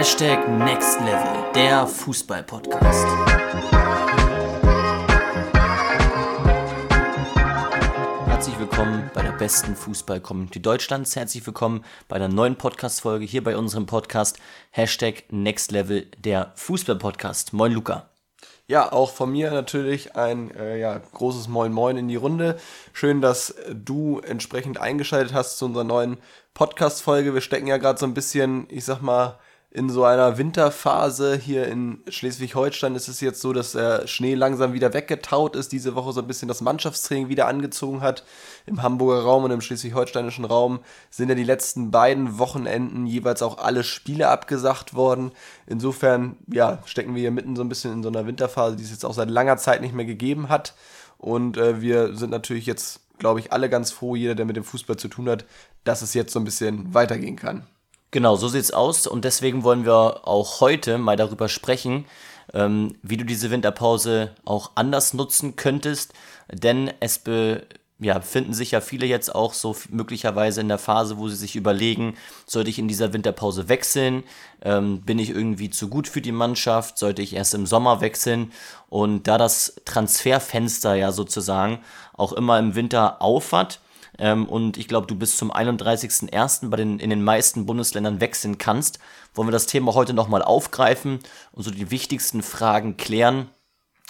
Hashtag Next Level, der Fußball-Podcast. Herzlich willkommen bei der besten Fußball-Community Deutschlands. Herzlich willkommen bei einer neuen Podcast-Folge hier bei unserem Podcast Hashtag Next Level, der Fußball-Podcast. Moin Luca. Ja, auch von mir natürlich ein äh, ja, großes Moin Moin in die Runde. Schön, dass du entsprechend eingeschaltet hast zu unserer neuen Podcast-Folge. Wir stecken ja gerade so ein bisschen, ich sag mal, in so einer Winterphase hier in Schleswig-Holstein ist es jetzt so, dass der Schnee langsam wieder weggetaut ist, diese Woche so ein bisschen das Mannschaftstraining wieder angezogen hat. Im Hamburger Raum und im schleswig-holsteinischen Raum sind ja die letzten beiden Wochenenden jeweils auch alle Spiele abgesagt worden. Insofern, ja, stecken wir hier mitten so ein bisschen in so einer Winterphase, die es jetzt auch seit langer Zeit nicht mehr gegeben hat. Und äh, wir sind natürlich jetzt, glaube ich, alle ganz froh, jeder, der mit dem Fußball zu tun hat, dass es jetzt so ein bisschen weitergehen kann. Genau, so sieht's aus und deswegen wollen wir auch heute mal darüber sprechen, ähm, wie du diese Winterpause auch anders nutzen könntest, denn es be ja, befinden sich ja viele jetzt auch so möglicherweise in der Phase, wo sie sich überlegen, sollte ich in dieser Winterpause wechseln? Ähm, bin ich irgendwie zu gut für die Mannschaft? Sollte ich erst im Sommer wechseln? Und da das Transferfenster ja sozusagen auch immer im Winter aufhat, ähm, und ich glaube, du bis zum 31.01. bei den, in den meisten Bundesländern wechseln kannst, wollen wir das Thema heute nochmal aufgreifen und so die wichtigsten Fragen klären,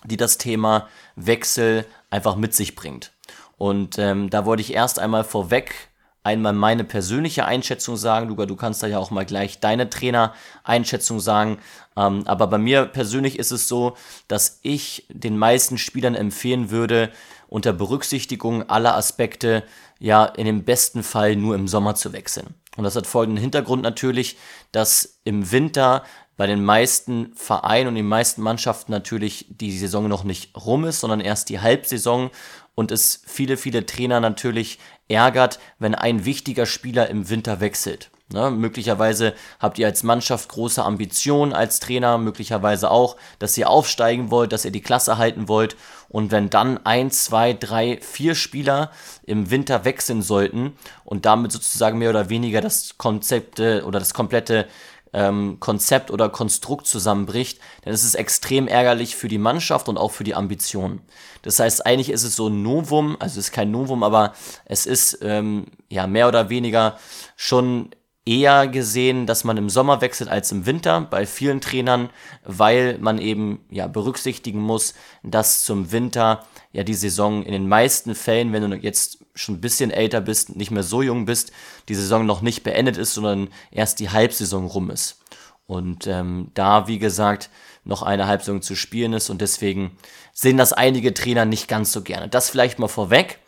die das Thema Wechsel einfach mit sich bringt. Und ähm, da wollte ich erst einmal vorweg einmal meine persönliche Einschätzung sagen. Luca, du kannst da ja auch mal gleich deine Trainer-Einschätzung sagen. Ähm, aber bei mir persönlich ist es so, dass ich den meisten Spielern empfehlen würde, unter Berücksichtigung aller Aspekte ja in dem besten Fall nur im Sommer zu wechseln. Und das hat folgenden Hintergrund natürlich, dass im Winter bei den meisten Vereinen und den meisten Mannschaften natürlich die Saison noch nicht rum ist, sondern erst die Halbsaison und es viele, viele Trainer natürlich ärgert, wenn ein wichtiger Spieler im Winter wechselt. Ne, möglicherweise habt ihr als Mannschaft große Ambitionen als Trainer, möglicherweise auch, dass ihr aufsteigen wollt, dass ihr die Klasse halten wollt. Und wenn dann ein, zwei, drei, vier Spieler im Winter wechseln sollten und damit sozusagen mehr oder weniger das Konzept oder das komplette ähm, Konzept oder Konstrukt zusammenbricht, dann ist es extrem ärgerlich für die Mannschaft und auch für die Ambitionen. Das heißt, eigentlich ist es so ein Novum, also es ist kein Novum, aber es ist ähm, ja mehr oder weniger schon eher gesehen, dass man im Sommer wechselt als im Winter bei vielen Trainern, weil man eben ja berücksichtigen muss, dass zum Winter ja die Saison in den meisten Fällen, wenn du jetzt schon ein bisschen älter bist, nicht mehr so jung bist, die Saison noch nicht beendet ist, sondern erst die Halbsaison rum ist. Und ähm, da, wie gesagt, noch eine Halbsaison zu spielen ist und deswegen sehen das einige Trainer nicht ganz so gerne. Das vielleicht mal vorweg.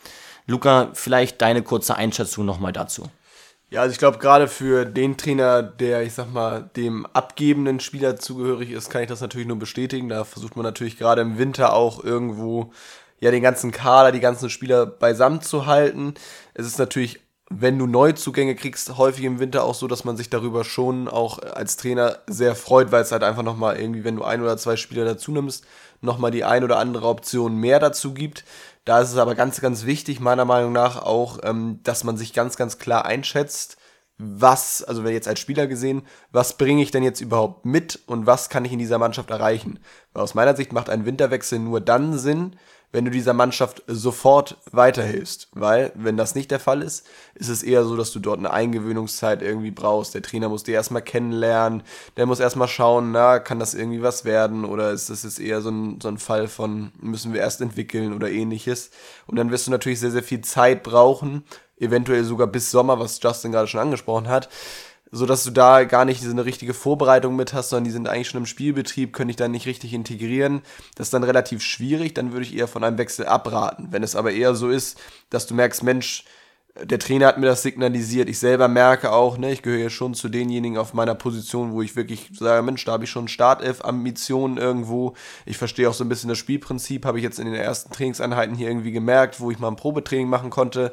Luca, vielleicht deine kurze Einschätzung nochmal dazu. Ja, also ich glaube, gerade für den Trainer, der, ich sag mal, dem abgebenden Spieler zugehörig ist, kann ich das natürlich nur bestätigen. Da versucht man natürlich gerade im Winter auch irgendwo ja den ganzen Kader, die ganzen Spieler beisammen zu halten. Es ist natürlich, wenn du Neuzugänge kriegst, häufig im Winter auch so, dass man sich darüber schon auch als Trainer sehr freut, weil es halt einfach nochmal irgendwie, wenn du ein oder zwei Spieler dazu nimmst, nochmal die ein oder andere Option mehr dazu gibt. Da ist es aber ganz, ganz wichtig, meiner Meinung nach auch, ähm, dass man sich ganz, ganz klar einschätzt, was, also wenn jetzt als Spieler gesehen, was bringe ich denn jetzt überhaupt mit und was kann ich in dieser Mannschaft erreichen? Weil aus meiner Sicht macht ein Winterwechsel nur dann Sinn, wenn du dieser Mannschaft sofort weiterhilfst. Weil, wenn das nicht der Fall ist, ist es eher so, dass du dort eine Eingewöhnungszeit irgendwie brauchst. Der Trainer muss dir erstmal kennenlernen, der muss erstmal schauen, na, kann das irgendwie was werden oder ist das jetzt eher so ein, so ein Fall von, müssen wir erst entwickeln oder ähnliches. Und dann wirst du natürlich sehr, sehr viel Zeit brauchen, eventuell sogar bis Sommer, was Justin gerade schon angesprochen hat so dass du da gar nicht eine richtige Vorbereitung mit hast, sondern die sind eigentlich schon im Spielbetrieb, können dich dann nicht richtig integrieren. Das ist dann relativ schwierig, dann würde ich eher von einem Wechsel abraten. Wenn es aber eher so ist, dass du merkst, Mensch, der Trainer hat mir das signalisiert, ich selber merke auch, ne, ich gehöre ja schon zu denjenigen auf meiner Position, wo ich wirklich sage, Mensch, da habe ich schon Startelf-Ambitionen irgendwo. Ich verstehe auch so ein bisschen das Spielprinzip, habe ich jetzt in den ersten Trainingseinheiten hier irgendwie gemerkt, wo ich mal ein Probetraining machen konnte.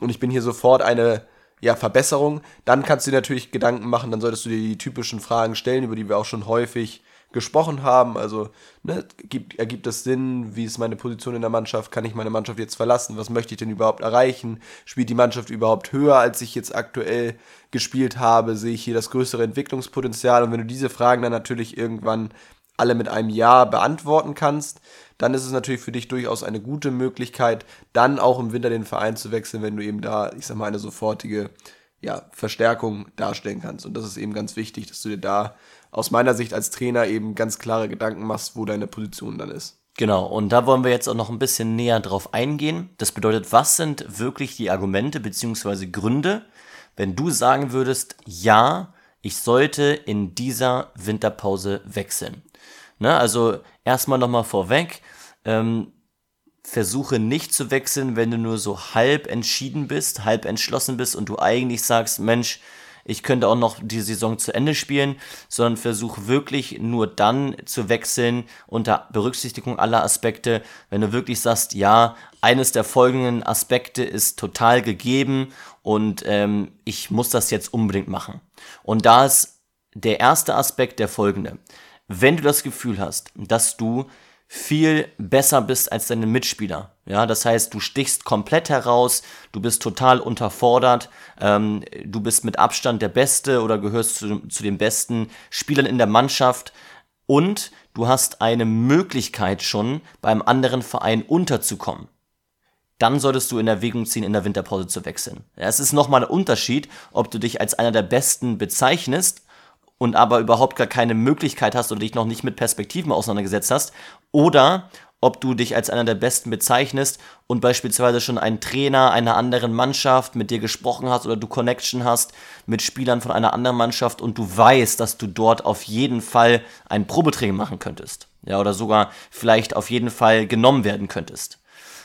Und ich bin hier sofort eine ja, Verbesserung. Dann kannst du dir natürlich Gedanken machen, dann solltest du dir die typischen Fragen stellen, über die wir auch schon häufig gesprochen haben. Also ne, gibt, ergibt es Sinn, wie ist meine Position in der Mannschaft, kann ich meine Mannschaft jetzt verlassen, was möchte ich denn überhaupt erreichen, spielt die Mannschaft überhaupt höher, als ich jetzt aktuell gespielt habe, sehe ich hier das größere Entwicklungspotenzial? Und wenn du diese Fragen dann natürlich irgendwann alle mit einem Ja beantworten kannst, dann ist es natürlich für dich durchaus eine gute Möglichkeit, dann auch im Winter den Verein zu wechseln, wenn du eben da, ich sag mal, eine sofortige ja, Verstärkung darstellen kannst. Und das ist eben ganz wichtig, dass du dir da aus meiner Sicht als Trainer eben ganz klare Gedanken machst, wo deine Position dann ist. Genau, und da wollen wir jetzt auch noch ein bisschen näher drauf eingehen. Das bedeutet, was sind wirklich die Argumente bzw. Gründe, wenn du sagen würdest, ja, ich sollte in dieser Winterpause wechseln. Ne, also erstmal nochmal vorweg, ähm, versuche nicht zu wechseln, wenn du nur so halb entschieden bist, halb entschlossen bist und du eigentlich sagst, Mensch, ich könnte auch noch die Saison zu Ende spielen, sondern versuch wirklich nur dann zu wechseln unter Berücksichtigung aller Aspekte, wenn du wirklich sagst, ja, eines der folgenden Aspekte ist total gegeben und ähm, ich muss das jetzt unbedingt machen. Und da ist der erste Aspekt der folgende. Wenn du das Gefühl hast, dass du viel besser bist als deine Mitspieler. Ja, das heißt, du stichst komplett heraus, du bist total unterfordert, ähm, du bist mit Abstand der Beste oder gehörst zu, zu den besten Spielern in der Mannschaft und du hast eine Möglichkeit schon beim anderen Verein unterzukommen. Dann solltest du in Erwägung ziehen, in der Winterpause zu wechseln. Ja, es ist nochmal ein Unterschied, ob du dich als einer der Besten bezeichnest und aber überhaupt gar keine Möglichkeit hast oder dich noch nicht mit Perspektiven auseinandergesetzt hast, oder ob du dich als einer der Besten bezeichnest und beispielsweise schon einen Trainer einer anderen Mannschaft mit dir gesprochen hast oder du Connection hast mit Spielern von einer anderen Mannschaft und du weißt, dass du dort auf jeden Fall ein Probetraining machen könntest. Ja, oder sogar vielleicht auf jeden Fall genommen werden könntest.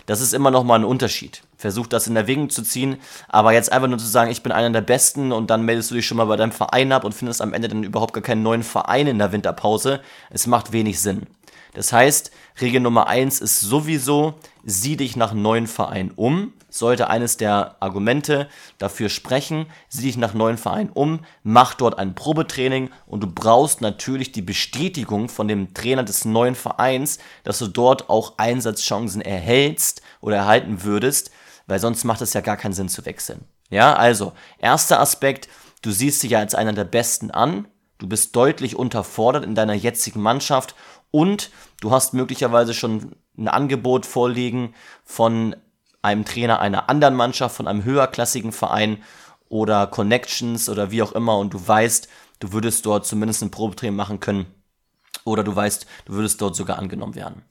Das ist immer noch mal ein Unterschied. Versuch das in Erwägung zu ziehen, aber jetzt einfach nur zu sagen, ich bin einer der Besten und dann meldest du dich schon mal bei deinem Verein ab und findest am Ende dann überhaupt gar keinen neuen Verein in der Winterpause. Es macht wenig Sinn. Das heißt, Regel Nummer eins ist sowieso, sieh dich nach neuen Vereinen um. Sollte eines der Argumente dafür sprechen, sieh dich nach neuen Vereinen um, mach dort ein Probetraining und du brauchst natürlich die Bestätigung von dem Trainer des neuen Vereins, dass du dort auch Einsatzchancen erhältst oder erhalten würdest, weil sonst macht es ja gar keinen Sinn zu wechseln. Ja, also, erster Aspekt, du siehst dich ja als einer der Besten an, du bist deutlich unterfordert in deiner jetzigen Mannschaft und du hast möglicherweise schon ein Angebot vorliegen von einem Trainer einer anderen Mannschaft, von einem höherklassigen Verein oder Connections oder wie auch immer und du weißt, du würdest dort zumindest ein Probetraining machen können oder du weißt, du würdest dort sogar angenommen werden.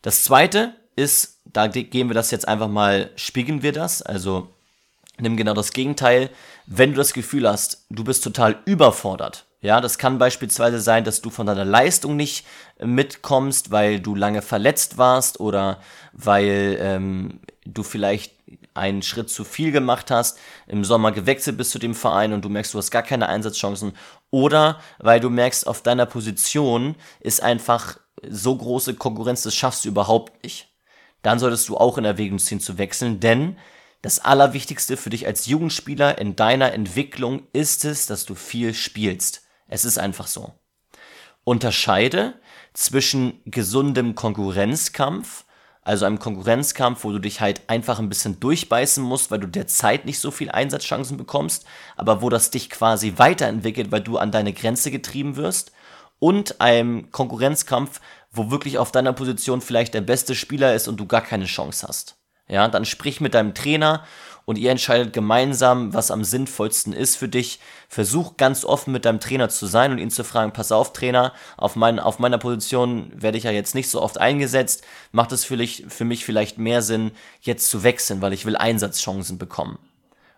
Das zweite ist, da gehen wir das jetzt einfach mal, spiegeln wir das, also nimm genau das Gegenteil. Wenn du das Gefühl hast, du bist total überfordert, ja, das kann beispielsweise sein, dass du von deiner Leistung nicht äh, mitkommst, weil du lange verletzt warst oder weil ähm, du vielleicht einen Schritt zu viel gemacht hast, im Sommer gewechselt bist zu dem Verein und du merkst, du hast gar keine Einsatzchancen oder weil du merkst, auf deiner Position ist einfach so große Konkurrenz, das schaffst du überhaupt nicht. Dann solltest du auch in Erwägung ziehen zu wechseln, denn das Allerwichtigste für dich als Jugendspieler in deiner Entwicklung ist es, dass du viel spielst. Es ist einfach so. Unterscheide zwischen gesundem Konkurrenzkampf, also einem Konkurrenzkampf, wo du dich halt einfach ein bisschen durchbeißen musst, weil du derzeit nicht so viel Einsatzchancen bekommst, aber wo das dich quasi weiterentwickelt, weil du an deine Grenze getrieben wirst, und einem Konkurrenzkampf, wo wirklich auf deiner Position vielleicht der beste Spieler ist und du gar keine Chance hast. Ja, dann sprich mit deinem Trainer und ihr entscheidet gemeinsam, was am sinnvollsten ist für dich. Versuch ganz offen mit deinem Trainer zu sein und ihn zu fragen, pass auf Trainer, auf, mein, auf meiner Position werde ich ja jetzt nicht so oft eingesetzt. Macht es für, für mich vielleicht mehr Sinn, jetzt zu wechseln, weil ich will Einsatzchancen bekommen.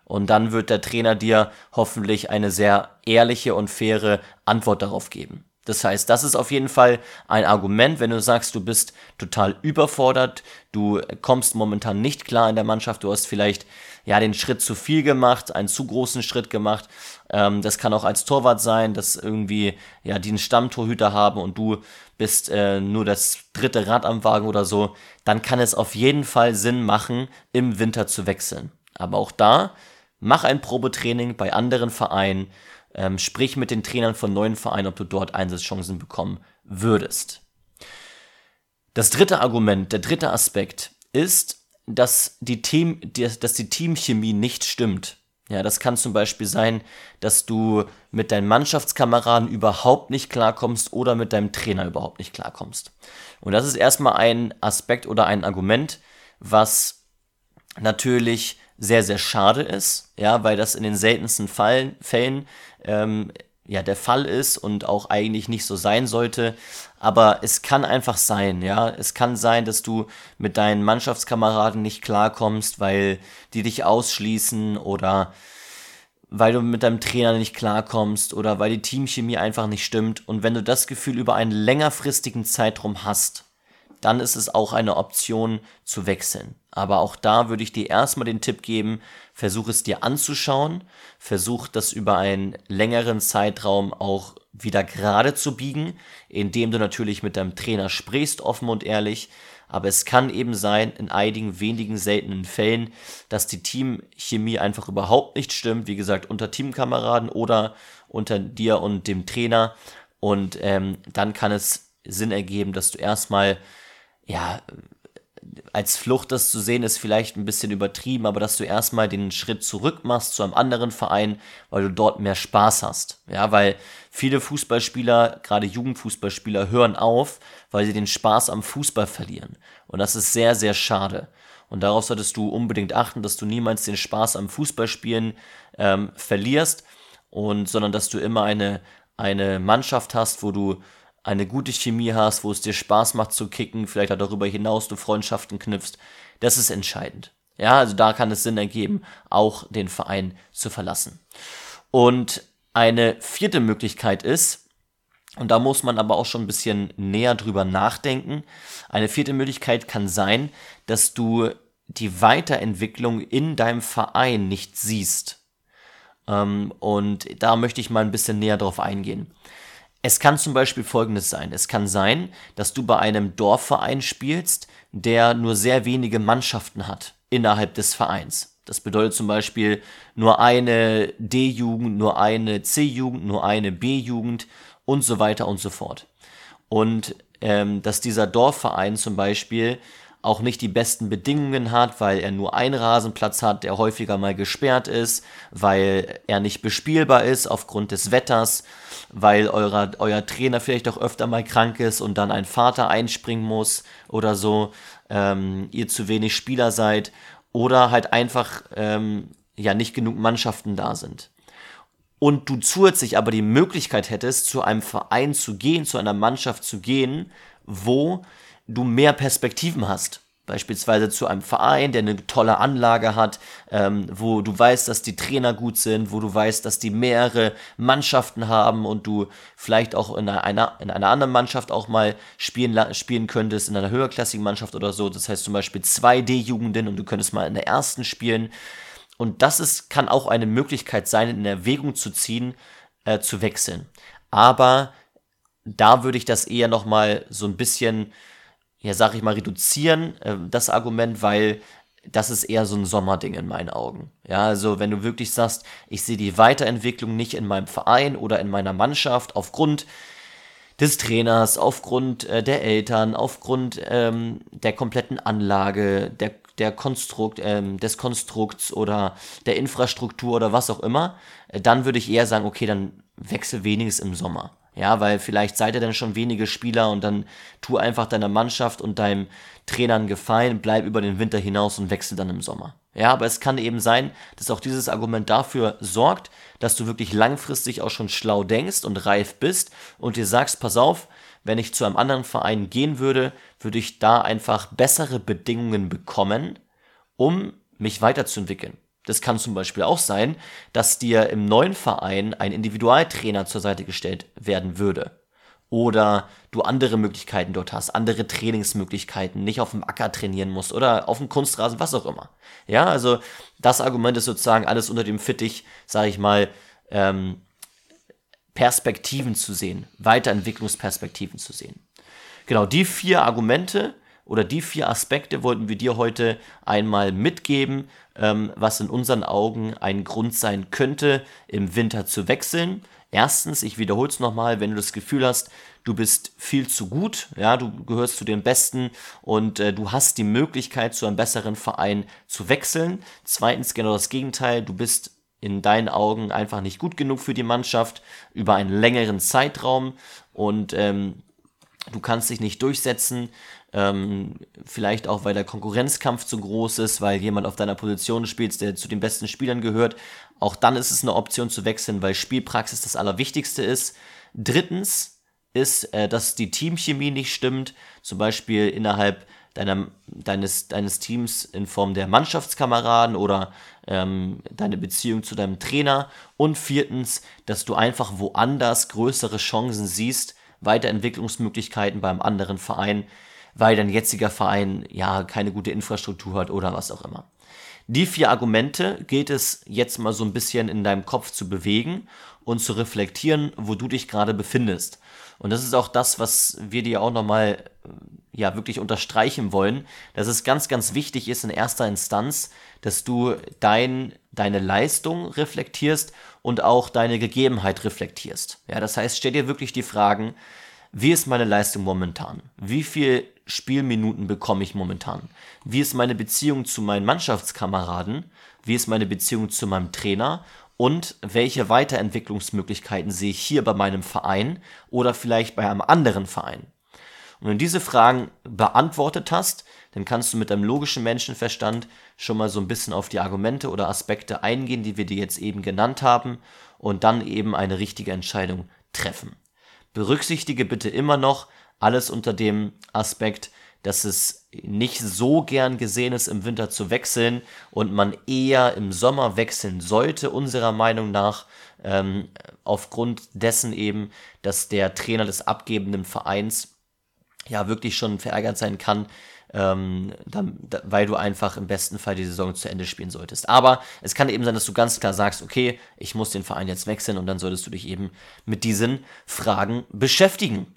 Und dann wird der Trainer dir hoffentlich eine sehr ehrliche und faire Antwort darauf geben. Das heißt, das ist auf jeden Fall ein Argument, wenn du sagst, du bist total überfordert, du kommst momentan nicht klar in der Mannschaft, du hast vielleicht ja den Schritt zu viel gemacht, einen zu großen Schritt gemacht. Ähm, das kann auch als Torwart sein, dass irgendwie ja die einen Stammtorhüter haben und du bist äh, nur das dritte Rad am Wagen oder so. Dann kann es auf jeden Fall Sinn machen, im Winter zu wechseln. Aber auch da mach ein Probetraining bei anderen Vereinen Ähm, sprich mit den Trainern von neuen Vereinen, ob du dort Einsatzchancen bekommen würdest. Das dritte Argument, der dritte Aspekt ist, dass die, Team, dass die Teamchemie nicht stimmt. Ja, das kann zum Beispiel sein, dass du mit deinen Mannschaftskameraden überhaupt nicht klarkommst oder mit deinem Trainer überhaupt nicht klarkommst. Und das ist erstmal ein Aspekt oder ein Argument, was natürlich sehr, sehr schade ist, ja, weil das in den seltensten Fall, Fällen ähm, ja der Fall ist und auch eigentlich nicht so sein sollte. Aber es kann einfach sein, ja. Es kann sein, dass du mit deinen Mannschaftskameraden nicht klarkommst, weil die dich ausschließen oder weil du mit deinem Trainer nicht klarkommst oder weil die Teamchemie einfach nicht stimmt. Und wenn du das Gefühl über einen längerfristigen Zeitraum hast, dann ist es auch eine Option zu wechseln. Aber auch da würde ich dir erstmal den Tipp geben, versuch es dir anzuschauen, versuch das über einen längeren Zeitraum auch wieder gerade zu biegen, indem du natürlich mit deinem Trainer sprichst, offen und ehrlich. Aber es kann eben sein, in einigen wenigen seltenen Fällen, dass die Teamchemie einfach überhaupt nicht stimmt. Wie gesagt, unter Teamkameraden oder unter dir und dem Trainer. Und ähm, dann kann es Sinn ergeben, dass du erstmal ja, als Flucht das zu sehen, ist vielleicht ein bisschen übertrieben, aber dass du erstmal den Schritt zurück machst zu einem anderen Verein, weil du dort mehr Spaß hast. Ja, weil viele Fußballspieler, gerade Jugendfußballspieler, hören auf, weil sie den Spaß am Fußball verlieren. Und das ist sehr, sehr schade. Und darauf solltest du unbedingt achten, dass du niemals den Spaß am Fußballspielen ähm, verlierst und sondern dass du immer eine, eine Mannschaft hast, wo du eine gute Chemie hast, wo es dir Spaß macht zu kicken, vielleicht auch darüber hinaus du Freundschaften knüpfst, das ist entscheidend. Ja, also da kann es Sinn ergeben, auch den Verein zu verlassen. Und eine vierte Möglichkeit ist, und da muss man aber auch schon ein bisschen näher drüber nachdenken, eine vierte Möglichkeit kann sein, dass du die Weiterentwicklung in deinem Verein nicht siehst. Ähm, und da möchte ich mal ein bisschen näher drauf eingehen. Es kann zum Beispiel folgendes sein. Es kann sein, dass du bei einem Dorfverein spielst, der nur sehr wenige Mannschaften hat innerhalb des Vereins. Das bedeutet zum Beispiel nur eine D-Jugend, nur eine C-Jugend, nur eine B-Jugend und so weiter und so fort. Und ähm, dass dieser Dorfverein zum Beispiel auch nicht die besten Bedingungen hat, weil er nur einen Rasenplatz hat, der häufiger mal gesperrt ist, weil er nicht bespielbar ist aufgrund des Wetters, weil eurer, euer Trainer vielleicht auch öfter mal krank ist und dann ein Vater einspringen muss oder so, ähm, ihr zu wenig Spieler seid oder halt einfach ähm, ja nicht genug Mannschaften da sind. Und du zusätzlich aber die Möglichkeit hättest, zu einem Verein zu gehen, zu einer Mannschaft zu gehen, wo du mehr Perspektiven hast. Beispielsweise zu einem Verein, der eine tolle Anlage hat, ähm, wo du weißt, dass die Trainer gut sind, wo du weißt, dass die mehrere Mannschaften haben und du vielleicht auch in einer, in einer anderen Mannschaft auch mal spielen, spielen könntest, in einer höherklassigen Mannschaft oder so. Das heißt zum Beispiel 2D-Jugenden und du könntest mal in der ersten spielen. Und das ist, kann auch eine Möglichkeit sein, in Erwägung zu ziehen, äh, zu wechseln. Aber da würde ich das eher nochmal so ein bisschen ja, sag ich mal, reduzieren, äh, das Argument, weil das ist eher so ein Sommerding in meinen Augen. Ja, also wenn du wirklich sagst, ich sehe die Weiterentwicklung nicht in meinem Verein oder in meiner Mannschaft aufgrund des Trainers, aufgrund äh, der Eltern, aufgrund ähm, der kompletten Anlage, der, der Konstrukt, ähm, des Konstrukts oder der Infrastruktur oder was auch immer, äh, dann würde ich eher sagen, okay, dann wechsel wenigstens im Sommer. Ja, weil vielleicht seid ihr dann schon wenige Spieler und dann tu einfach deiner Mannschaft und deinem Trainer einen Gefallen, bleib über den Winter hinaus und wechsel dann im Sommer. Ja, aber es kann eben sein, dass auch dieses Argument dafür sorgt, dass du wirklich langfristig auch schon schlau denkst und reif bist und dir sagst, pass auf, wenn ich zu einem anderen Verein gehen würde, würde ich da einfach bessere Bedingungen bekommen, um mich weiterzuentwickeln. Das kann zum Beispiel auch sein, dass dir im neuen Verein ein Individualtrainer zur Seite gestellt werden würde. Oder du andere Möglichkeiten dort hast, andere Trainingsmöglichkeiten, nicht auf dem Acker trainieren musst oder auf dem Kunstrasen, was auch immer. Ja, also das Argument ist sozusagen alles unter dem Fittich, sage ich mal, ähm, Perspektiven zu sehen, Weiterentwicklungsperspektiven zu sehen. Genau, die vier Argumente oder die vier Aspekte wollten wir dir heute einmal mitgeben, ähm, was in unseren Augen ein Grund sein könnte, im Winter zu wechseln. Erstens, ich wiederhole es nochmal, wenn du das Gefühl hast, du bist viel zu gut, ja, du gehörst zu den Besten und äh, du hast die Möglichkeit, zu einem besseren Verein zu wechseln. Zweitens, genau das Gegenteil, du bist in deinen Augen einfach nicht gut genug für die Mannschaft über einen längeren Zeitraum und ähm, du kannst dich nicht durchsetzen, ähm, vielleicht auch, weil der Konkurrenzkampf zu groß ist, weil jemand auf deiner Position spielt, der zu den besten Spielern gehört. Auch dann ist es eine Option zu wechseln, weil Spielpraxis das Allerwichtigste ist. Drittens ist, äh, dass die Teamchemie nicht stimmt, zum Beispiel innerhalb deiner, deines, deines Teams in Form der Mannschaftskameraden oder ähm, deine Beziehung zu deinem Trainer. Und viertens, dass du einfach woanders größere Chancen siehst, Weiterentwicklungsmöglichkeiten beim anderen Verein, weil dein jetziger Verein ja keine gute Infrastruktur hat oder was auch immer. Die vier Argumente gilt es jetzt mal so ein bisschen in deinem Kopf zu bewegen und zu reflektieren, wo du dich gerade befindest. Und das ist auch das, was wir dir auch nochmal ja wirklich unterstreichen wollen, dass es ganz, ganz wichtig ist in erster Instanz, dass du dein, deine Leistung reflektierst und auch deine Gegebenheit reflektierst. Ja, das heißt, stell dir wirklich die Fragen, wie ist meine Leistung momentan? Wie viel Spielminuten bekomme ich momentan? Wie ist meine Beziehung zu meinen Mannschaftskameraden? Wie ist meine Beziehung zu meinem Trainer? Und welche Weiterentwicklungsmöglichkeiten sehe ich hier bei meinem Verein oder vielleicht bei einem anderen Verein? Und wenn du diese Fragen beantwortet hast, dann kannst du mit deinem logischen Menschenverstand schon mal so ein bisschen auf die Argumente oder Aspekte eingehen, die wir dir jetzt eben genannt haben, und dann eben eine richtige Entscheidung treffen. Berücksichtige bitte immer noch alles unter dem Aspekt, dass es nicht so gern gesehen ist, im Winter zu wechseln und man eher im Sommer wechseln sollte, unserer Meinung nach, ähm, aufgrund dessen eben, dass der Trainer des abgebenden Vereins ja wirklich schon verärgert sein kann, ähm, dann, da, weil du einfach im besten Fall die Saison zu Ende spielen solltest. Aber es kann eben sein, dass du ganz klar sagst, okay, ich muss den Verein jetzt wechseln und dann solltest du dich eben mit diesen Fragen beschäftigen.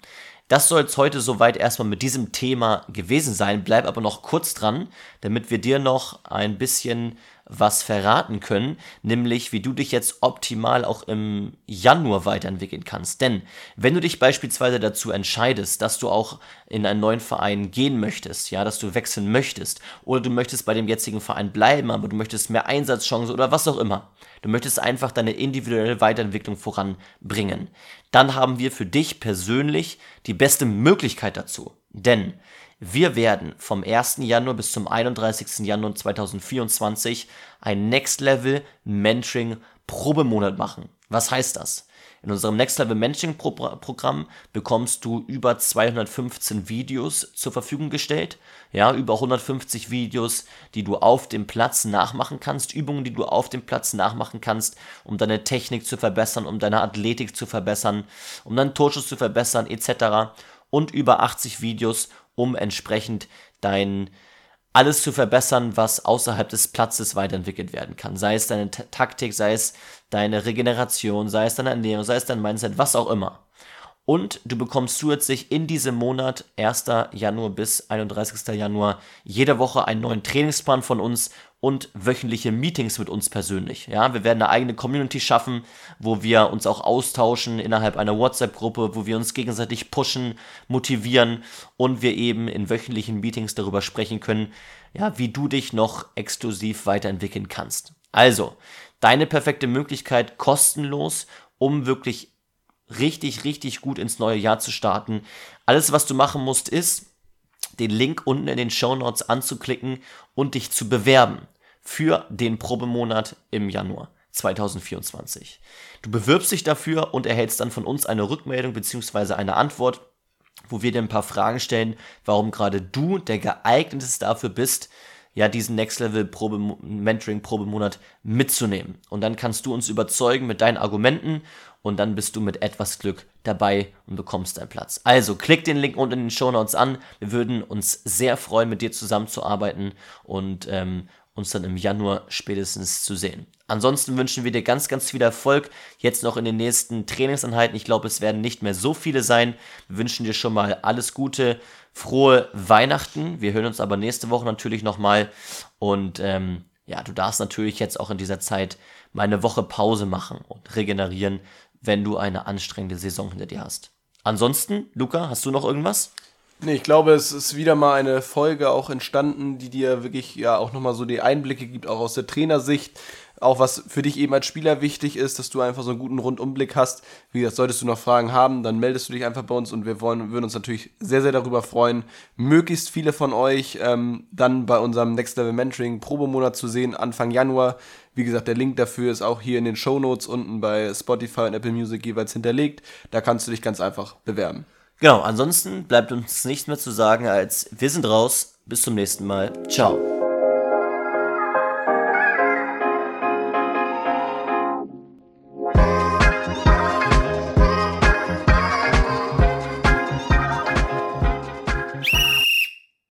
Das soll es heute soweit erstmal mit diesem Thema gewesen sein. Bleib aber noch kurz dran, damit wir dir noch ein bisschen was verraten können, nämlich wie du dich jetzt optimal auch im Januar weiterentwickeln kannst. Denn wenn du dich beispielsweise dazu entscheidest, dass du auch in einen neuen Verein gehen möchtest, ja, dass du wechseln möchtest, oder du möchtest bei dem jetzigen Verein bleiben, aber du möchtest mehr Einsatzchancen oder was auch immer, du möchtest einfach deine individuelle Weiterentwicklung voranbringen, dann haben wir für dich persönlich die beste Möglichkeit dazu. Denn wir werden vom 1. Januar bis zum 31. Januar 2024 ein Next Level Mentoring Probemonat machen. Was heißt das? In unserem Next Level Mentoring Programm bekommst du über 215 Videos zur Verfügung gestellt. Ja, über 150 Videos, die du auf dem Platz nachmachen kannst, Übungen, die du auf dem Platz nachmachen kannst, um deine Technik zu verbessern, um deine Athletik zu verbessern, um deinen Torschuss zu verbessern, etc. Und über 80 Videos, um entsprechend dein alles zu verbessern, was außerhalb des Platzes weiterentwickelt werden kann. Sei es deine Taktik, sei es deine Regeneration, sei es deine Ernährung, sei es dein Mindset, was auch immer. Und du bekommst zusätzlich in diesem Monat, 1. Januar bis 31. Januar, jede Woche einen neuen Trainingsplan von uns und wöchentliche Meetings mit uns persönlich. Ja, wir werden eine eigene Community schaffen, wo wir uns auch austauschen innerhalb einer WhatsApp-Gruppe, wo wir uns gegenseitig pushen, motivieren und wir eben in wöchentlichen Meetings darüber sprechen können, ja, wie du dich noch exklusiv weiterentwickeln kannst. Also, deine perfekte Möglichkeit kostenlos, um wirklich richtig, richtig gut ins neue Jahr zu starten. Alles, was du machen musst, ist, den Link unten in den Show Notes anzuklicken und dich zu bewerben für den Probemonat im Januar 2024. Du bewirbst dich dafür und erhältst dann von uns eine Rückmeldung bzw. eine Antwort, wo wir dir ein paar Fragen stellen, warum gerade du der geeigneteste dafür bist, ja, diesen Next Level Probe Mentoring Probemonat mitzunehmen. Und dann kannst du uns überzeugen mit deinen Argumenten und dann bist du mit etwas Glück dabei und bekommst deinen Platz. Also klick den Link unten in den Show Notes an. Wir würden uns sehr freuen, mit dir zusammenzuarbeiten und ähm, uns dann im Januar spätestens zu sehen. Ansonsten wünschen wir dir ganz, ganz viel Erfolg jetzt noch in den nächsten Trainingseinheiten. Ich glaube, es werden nicht mehr so viele sein. Wir wünschen dir schon mal alles Gute frohe Weihnachten. Wir hören uns aber nächste Woche natürlich nochmal. Und ähm, ja, du darfst natürlich jetzt auch in dieser Zeit mal eine Woche Pause machen und regenerieren, wenn du eine anstrengende Saison hinter dir hast. Ansonsten, Luca, hast du noch irgendwas? Nee, ich glaube, es ist wieder mal eine Folge auch entstanden, die dir wirklich ja auch nochmal so die Einblicke gibt, auch aus der Trainersicht. Auch was für dich eben als Spieler wichtig ist, dass du einfach so einen guten Rundumblick hast. Wie gesagt, solltest du noch Fragen haben, dann meldest du dich einfach bei uns und wir wollen, würden uns natürlich sehr, sehr darüber freuen, möglichst viele von euch ähm, dann bei unserem Next Level Mentoring Probemonat zu sehen, Anfang Januar. Wie gesagt, der Link dafür ist auch hier in den Show Notes unten bei Spotify und Apple Music jeweils hinterlegt. Da kannst du dich ganz einfach bewerben. Genau, ansonsten bleibt uns nichts mehr zu sagen als wir sind raus. Bis zum nächsten Mal. Ciao.